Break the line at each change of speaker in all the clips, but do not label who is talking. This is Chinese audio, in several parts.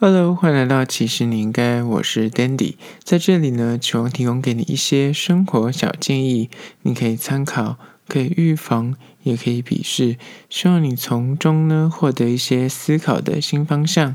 Hello，欢迎来到其实你应该，我是 Dandy，在这里呢，希望提供给你一些生活小建议，你可以参考，可以预防，也可以鄙视，希望你从中呢获得一些思考的新方向。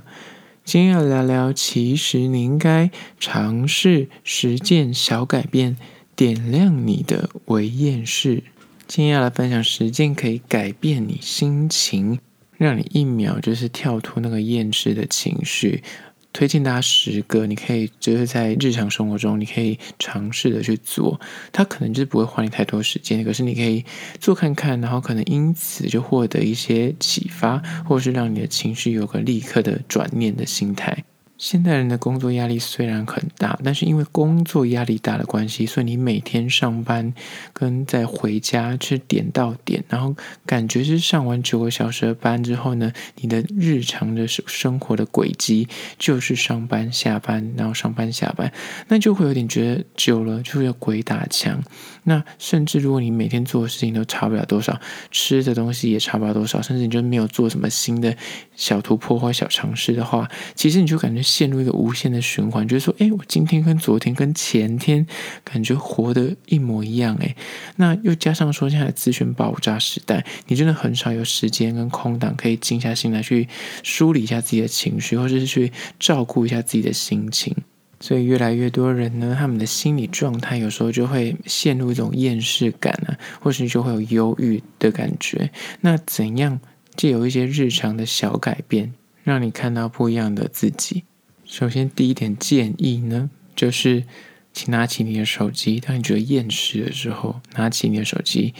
今天要聊聊，其实你应该尝试实践小改变，点亮你的微厌世。今天要来分享十件可以改变你心情。让你一秒就是跳脱那个厌世的情绪，推荐大家十个，你可以就是在日常生活中，你可以尝试的去做。它可能就是不会花你太多时间，可是你可以做看看，然后可能因此就获得一些启发，或是让你的情绪有个立刻的转念的心态。现代人的工作压力虽然很大，但是因为工作压力大的关系，所以你每天上班跟在回家是点到点，然后感觉是上完九个小时的班之后呢，你的日常的生活的轨迹就是上班下班，然后上班下班，那就会有点觉得久了就会有鬼打墙。那甚至如果你每天做的事情都差不了多少，吃的东西也差不了多少，甚至你就没有做什么新的小突破或小尝试的话，其实你就感觉。陷入一个无限的循环，就是说，哎，我今天跟昨天跟前天感觉活得一模一样，哎，那又加上说现在的资讯爆炸时代，你真的很少有时间跟空档可以静下心来去梳理一下自己的情绪，或者是去照顾一下自己的心情。所以越来越多人呢，他们的心理状态有时候就会陷入一种厌世感啊，或是就会有忧郁的感觉。那怎样借由一些日常的小改变，让你看到不一样的自己？首先，第一点建议呢，就是请拿起你的手机，当你觉得厌食的时候，拿起你的手机，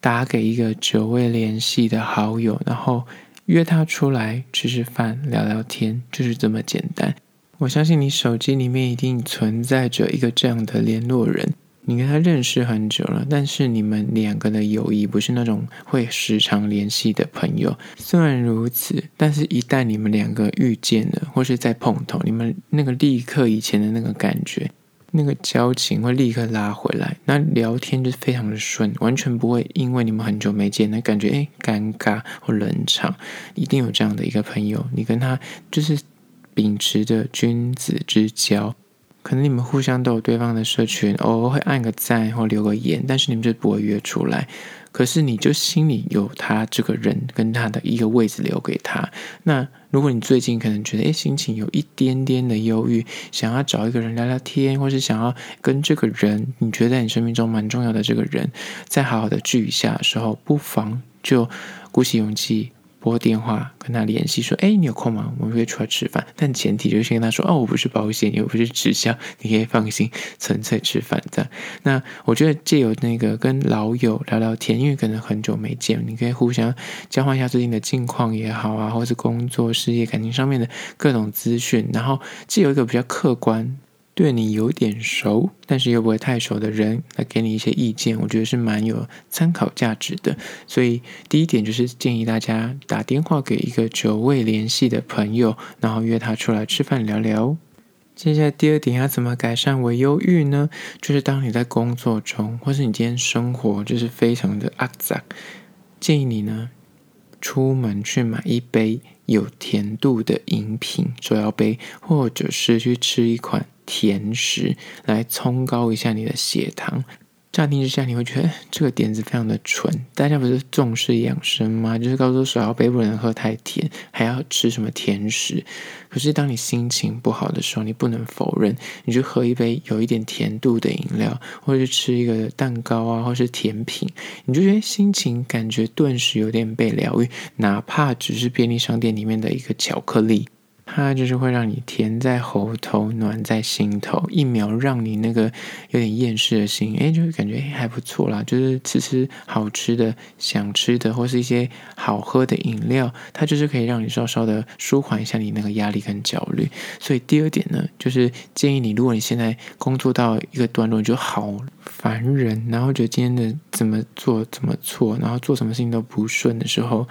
打给一个久未联系的好友，然后约他出来吃吃饭、聊聊天，就是这么简单。我相信你手机里面一定存在着一个这样的联络人。你跟他认识很久了，但是你们两个的友谊不是那种会时常联系的朋友。虽然如此，但是一旦你们两个遇见了，或是在碰头，你们那个立刻以前的那个感觉，那个交情会立刻拉回来。那聊天就非常的顺，完全不会因为你们很久没见，那感觉诶尴尬或冷场。一定有这样的一个朋友，你跟他就是秉持着君子之交。可能你们互相都有对方的社群，偶尔会按个赞或留个言，但是你们就不会约出来。可是你就心里有他这个人，跟他的一个位置留给他。那如果你最近可能觉得，诶，心情有一点点的忧郁，想要找一个人聊聊天，或是想要跟这个人，你觉得在你生命中蛮重要的这个人，再好好的聚一下的时候，不妨就鼓起勇气。拨电话跟他联系，说：“哎，你有空吗？我们可以出来吃饭。但前提就是先跟他说：‘哦，我不是保险，又不是直销，你可以放心，纯粹吃饭。’这样。那我觉得借由那个跟老友聊聊天，因为可能很久没见，你可以互相交换一下最近的近况也好啊，或是工作、事业、感情上面的各种资讯，然后借由一个比较客观。”对你有点熟，但是又不会太熟的人来给你一些意见，我觉得是蛮有参考价值的。所以第一点就是建议大家打电话给一个久未联系的朋友，然后约他出来吃饭聊聊。接下来第二点要怎么改善微忧郁呢？就是当你在工作中，或是你今天生活就是非常的阿杂，建议你呢出门去买一杯有甜度的饮品，手摇杯，或者是去吃一款。甜食来冲高一下你的血糖，乍听之下你会觉得这个点子非常的蠢。大家不是重视养生吗？就是告诉手摇杯不能喝太甜，还要吃什么甜食。可是当你心情不好的时候，你不能否认，你就喝一杯有一点甜度的饮料，或者是吃一个蛋糕啊，或是甜品，你就觉得心情感觉顿时有点被疗愈，哪怕只是便利商店里面的一个巧克力。它就是会让你甜在喉头，暖在心头，一秒让你那个有点厌世的心，哎，就会感觉还不错啦。就是吃吃好吃的、想吃的，或是一些好喝的饮料，它就是可以让你稍稍的舒缓一下你那个压力跟焦虑。所以第二点呢，就是建议你，如果你现在工作到一个段落，你就好烦人，然后觉得今天的怎么做怎么错，然后做什么事情都不顺的时候。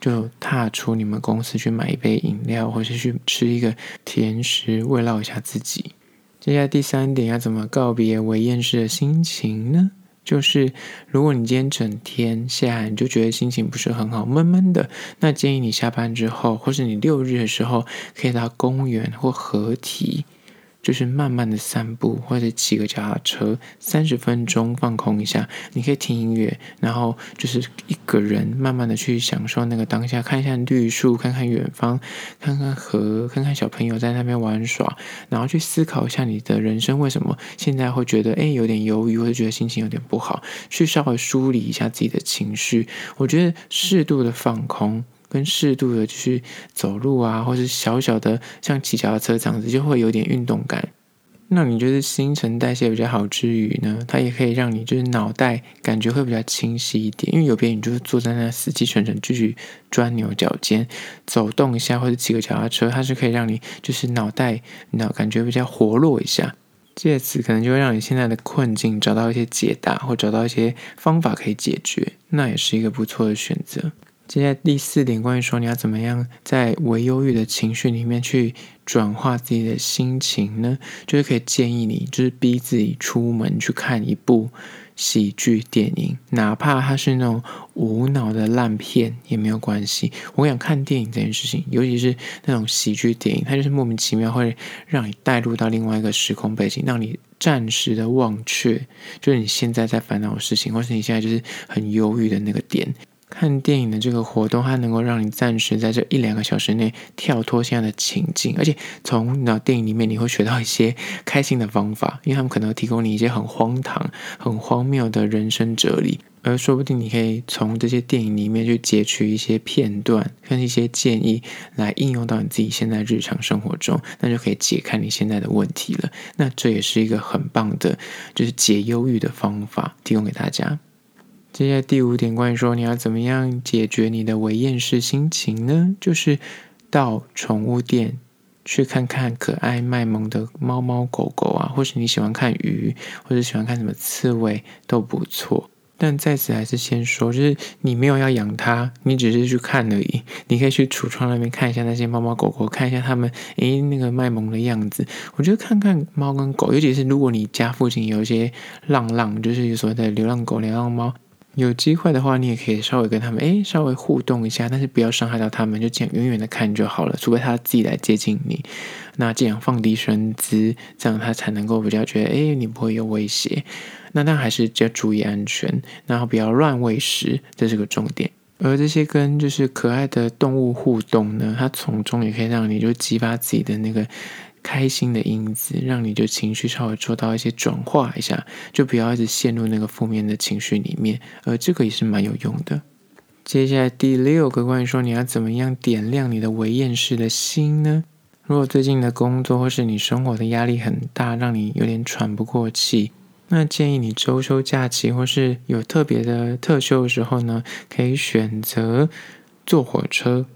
就踏出你们公司去买一杯饮料，或是去吃一个甜食，慰劳一下自己。接下来第三点，要怎么告别微厌世的心情呢？就是如果你今天整天下来，你就觉得心情不是很好，闷闷的，那建议你下班之后，或是你六日的时候，可以到公园或河堤。就是慢慢的散步，或者骑个脚踏车，三十分钟放空一下。你可以听音乐，然后就是一个人慢慢的去享受那个当下，看一下绿树，看看远方，看看河，看看小朋友在那边玩耍，然后去思考一下你的人生为什么现在会觉得诶有点忧郁，或者觉得心情有点不好，去稍微梳理一下自己的情绪。我觉得适度的放空。跟适度的去走路啊，或是小小的像骑脚踏车这样子，就会有点运动感。那你觉得新陈代谢比较好之余呢，它也可以让你就是脑袋感觉会比较清晰一点。因为有别你就是坐在那死气沉沉继续钻牛角尖，走动一下或者骑个脚踏车，它是可以让你就是脑袋脑感觉比较活络一下，借此可能就会让你现在的困境找到一些解答，或找到一些方法可以解决，那也是一个不错的选择。接下来第四点，关于说你要怎么样在微忧郁的情绪里面去转化自己的心情呢？就是可以建议你，就是逼自己出门去看一部喜剧电影，哪怕它是那种无脑的烂片也没有关系。我想看电影这件事情，尤其是那种喜剧电影，它就是莫名其妙会让你带入到另外一个时空背景，让你暂时的忘却，就是你现在在烦恼的事情，或是你现在就是很忧郁的那个点。看电影的这个活动，它能够让你暂时在这一两个小时内跳脱现在的情境，而且从那电影里面你会学到一些开心的方法，因为他们可能提供你一些很荒唐、很荒谬的人生哲理，而说不定你可以从这些电影里面去截取一些片段跟一些建议来应用到你自己现在日常生活中，那就可以解开你现在的问题了。那这也是一个很棒的，就是解忧郁的方法，提供给大家。接下来第五点，关于说你要怎么样解决你的微厌世心情呢？就是到宠物店去看看可爱卖萌的猫猫狗狗啊，或是你喜欢看鱼，或者喜欢看什么刺猬都不错。但在此还是先说，就是你没有要养它，你只是去看而已。你可以去橱窗那边看一下那些猫猫狗狗，看一下它们诶那个卖萌的样子。我觉得看看猫跟狗，尤其是如果你家附近有一些浪浪，就是所谓的流浪狗、流浪猫。有机会的话，你也可以稍微跟他们诶稍微互动一下，但是不要伤害到他们，就这样远远的看就好了。除非他自己来接近你，那这样放低身姿，这样他才能够比较觉得诶你不会有威胁。那但还是要注意安全，然后不要乱喂食，这是个重点。而这些跟就是可爱的动物互动呢，它从中也可以让你就激发自己的那个。开心的因子，让你就情绪稍微做到一些转化一下，就不要一直陷入那个负面的情绪里面，而这个也是蛮有用的。接下来第六个关于说你要怎么样点亮你的微厌世的心呢？如果最近的工作或是你生活的压力很大，让你有点喘不过气，那建议你周休假期或是有特别的特休的时候呢，可以选择坐火车。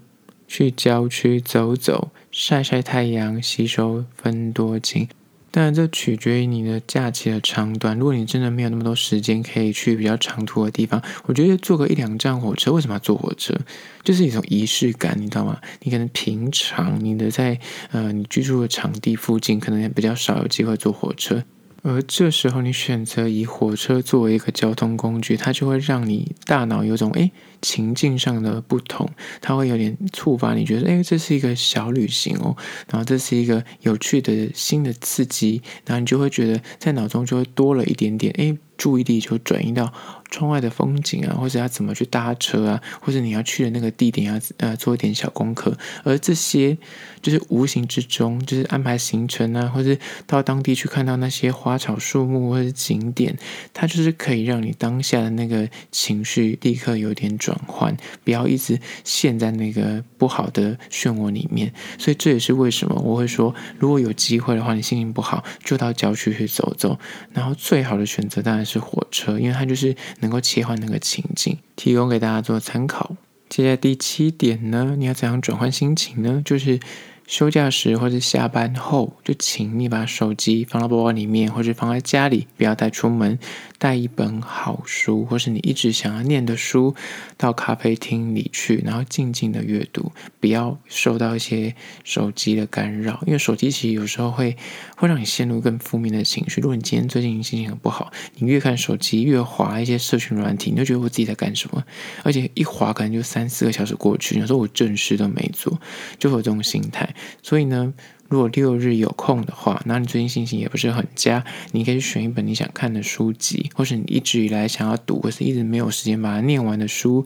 去郊区走走，晒晒太阳，吸收分多精。当然，这取决于你的假期的长短。如果你真的没有那么多时间可以去比较长途的地方，我觉得坐个一两站火车，为什么要坐火车？就是一种仪式感，你知道吗？你可能平常你的在呃你居住的场地附近，可能也比较少有机会坐火车。而这时候，你选择以火车作为一个交通工具，它就会让你大脑有种诶情境上的不同，它会有点触发你觉得诶这是一个小旅行哦，然后这是一个有趣的新的刺激，然后你就会觉得在脑中就会多了一点点诶注意力就转移到窗外的风景啊，或者要怎么去搭车啊，或者你要去的那个地点要呃做一点小功课，而这些就是无形之中就是安排行程啊，或者到当地去看到那些花草树木或者景点，它就是可以让你当下的那个情绪立刻有点转换，不要一直陷在那个不好的漩涡里面。所以这也是为什么我会说，如果有机会的话，你心情不好就到郊区去走走，然后最好的选择当然是火车，因为它就是能够切换那个情景，提供给大家做参考。接下来第七点呢，你要怎样转换心情呢？就是休假时或者下班后，就请你把手机放到包包里面，或者放在家里，不要带出门。带一本好书，或是你一直想要念的书，到咖啡厅里去，然后静静的阅读，不要受到一些手机的干扰。因为手机其实有时候会会让你陷入更负面的情绪。如果你今天最近心情很不好，你越看手机，越滑一些社群软体，你就觉得我自己在干什么？而且一滑可能就三四个小时过去，有时候我正事都没做，就会有这种心态。所以呢，如果六日有空的话，那你最近心情也不是很佳，你可以选一本你想看的书籍，或是你一直以来想要读，或是一直没有时间把它念完的书。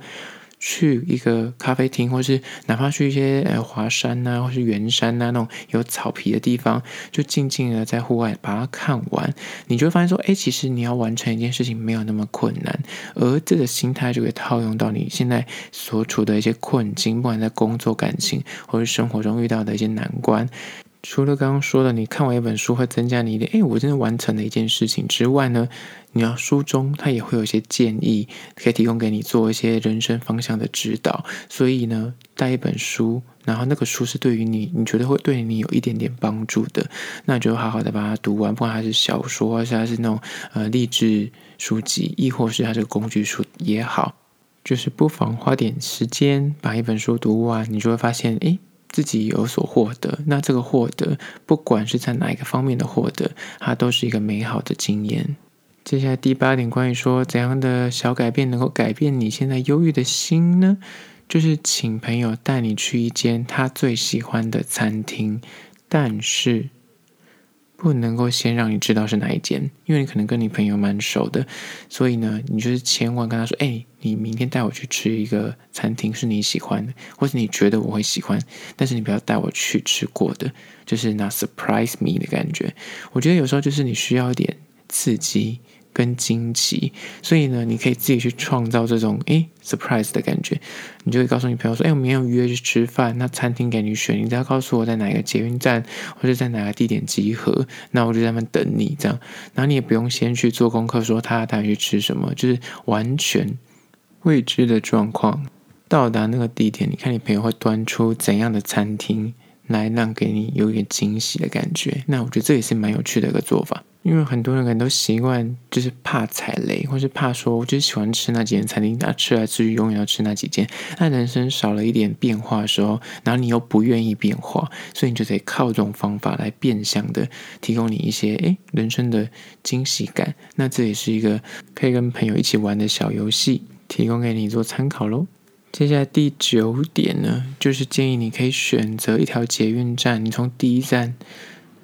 去一个咖啡厅，或是哪怕去一些呃华山呐、啊，或是圆山呐、啊，那种有草皮的地方，就静静的在户外把它看完，你就会发现说，哎，其实你要完成一件事情没有那么困难，而这个心态就会套用到你现在所处的一些困境，不管在工作、感情，或是生活中遇到的一些难关。除了刚刚说的，你看完一本书会增加你的，诶，我真的完成了一件事情之外呢，你要书中它也会有一些建议，可以提供给你做一些人生方向的指导。所以呢，带一本书，然后那个书是对于你，你觉得会对你有一点点帮助的，那就好好的把它读完，不管它是小说，还是它是那种呃励志书籍，亦或是它这个工具书也好，就是不妨花点时间把一本书读完，你就会发现，诶。自己有所获得，那这个获得，不管是在哪一个方面的获得，它都是一个美好的经验。接下来第八点，关于说怎样的小改变能够改变你现在忧郁的心呢？就是请朋友带你去一间他最喜欢的餐厅，但是。不能够先让你知道是哪一间，因为你可能跟你朋友蛮熟的，所以呢，你就是千万跟他说：“哎，你明天带我去吃一个餐厅，是你喜欢的，或是你觉得我会喜欢，但是你不要带我去吃过的，就是那 surprise me 的感觉。”我觉得有时候就是你需要一点刺激。跟惊奇，所以呢，你可以自己去创造这种诶 surprise 的感觉。你就会告诉你朋友说：“诶，我们要约去吃饭，那餐厅给你选，你只要告诉我在哪个捷运站或者在哪个地点集合，那我就在那等你。这样，然后你也不用先去做功课，说他带你去吃什么，就是完全未知的状况。到达那个地点，你看你朋友会端出怎样的餐厅来让给你有一点惊喜的感觉。那我觉得这也是蛮有趣的一个做法。”因为很多人可能都习惯，就是怕踩雷，或是怕说，我就喜欢吃那几间餐厅，那吃来吃去永远要吃那几间。那人生少了一点变化的时候，然后你又不愿意变化，所以你就得靠这种方法来变相的提供你一些诶人生的惊喜感。那这也是一个可以跟朋友一起玩的小游戏，提供给你做参考喽。接下来第九点呢，就是建议你可以选择一条捷运站，你从第一站。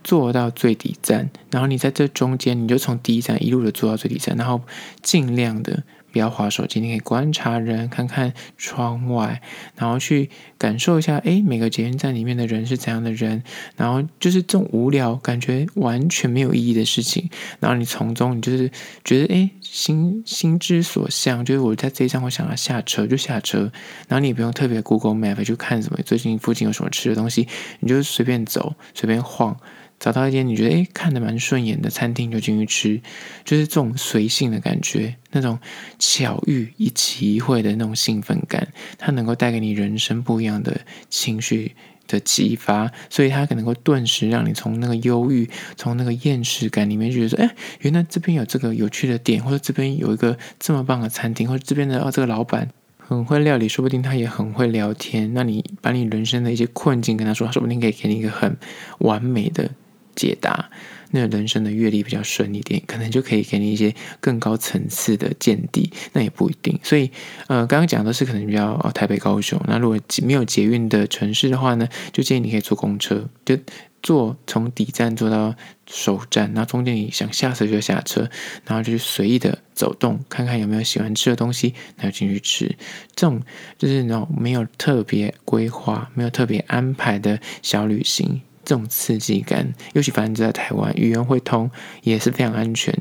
坐到最底站，然后你在这中间，你就从第一站一路的坐到最底站，然后尽量的不要滑手机，你可以观察人，看看窗外，然后去感受一下，诶，每个捷运站里面的人是怎样的人，然后就是这种无聊、感觉完全没有意义的事情，然后你从中你就是觉得，诶，心心之所向，就是我在这一站我想要下车就下车，然后你也不用特别 Google Map 去看什么最近附近有什么吃的东西，你就随便走，随便晃。找到一间你觉得诶看得蛮顺眼的餐厅就进去吃，就是这种随性的感觉，那种巧遇一期一会的那种兴奋感，它能够带给你人生不一样的情绪的激发，所以它可能会顿时让你从那个忧郁、从那个厌世感里面觉得说，哎，原来这边有这个有趣的点，或者这边有一个这么棒的餐厅，或者这边的哦这个老板很会料理，说不定他也很会聊天。那你把你人生的一些困境跟他说，说不定可以给你一个很完美的。解答，那人生的阅历比较顺一点，可能就可以给你一些更高层次的见地，那也不一定。所以，呃，刚刚讲的是可能比较哦，台北、高雄。那如果没有捷运的城市的话呢，就建议你可以坐公车，就坐从底站坐到首站，然后中间你想下车就下车，然后就随意的走动，看看有没有喜欢吃的东西，然后进去吃。这种就是那种没有特别规划、没有特别安排的小旅行。这种刺激感，尤其反正在台湾，语言会通也是非常安全，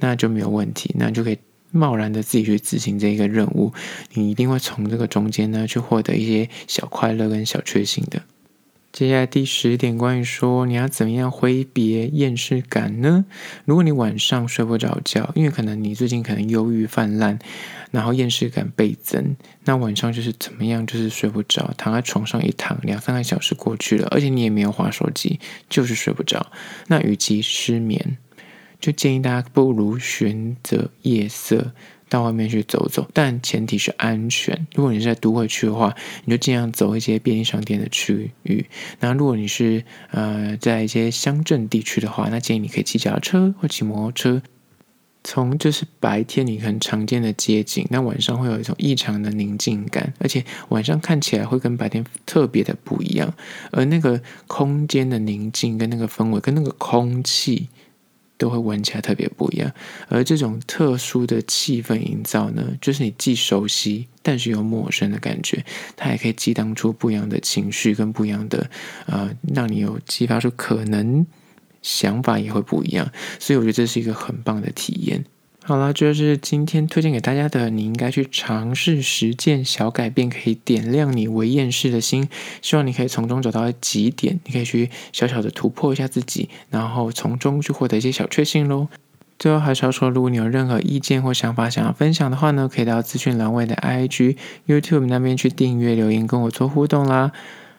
那就没有问题，那就可以贸然的自己去执行这一个任务，你一定会从这个中间呢去获得一些小快乐跟小确幸的。接下来第十点，关于说你要怎么样挥别厌世感呢？如果你晚上睡不着觉，因为可能你最近可能忧郁泛滥，然后厌世感倍增，那晚上就是怎么样，就是睡不着，躺在床上一躺，两三个小时过去了，而且你也没有滑手机，就是睡不着。那与其失眠，就建议大家不如选择夜色。到外面去走走，但前提是安全。如果你是在都会区的话，你就尽量走一些便利商店的区域。那如果你是呃在一些乡镇地区的话，那建议你可以骑脚踏车或骑摩托车。从就是白天你很常见的街景，那晚上会有一种异常的宁静感，而且晚上看起来会跟白天特别的不一样。而那个空间的宁静跟那个氛围跟那个空气。都会闻起来特别不一样，而这种特殊的气氛营造呢，就是你既熟悉但是又陌生的感觉，它也可以激荡出不一样的情绪跟不一样的呃，让你有激发出可能想法也会不一样，所以我觉得这是一个很棒的体验。好了，这就是今天推荐给大家的，你应该去尝试实践小改变，可以点亮你微厌世的心。希望你可以从中找到几点，你可以去小小的突破一下自己，然后从中去获得一些小确幸喽。最后还是要说，如果你有任何意见或想法想要分享的话呢，可以到资讯栏位的 IG、YouTube 那边去订阅留言跟我做互动啦。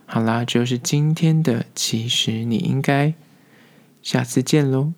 好啦，这就是今天的，其实你应该下次见喽。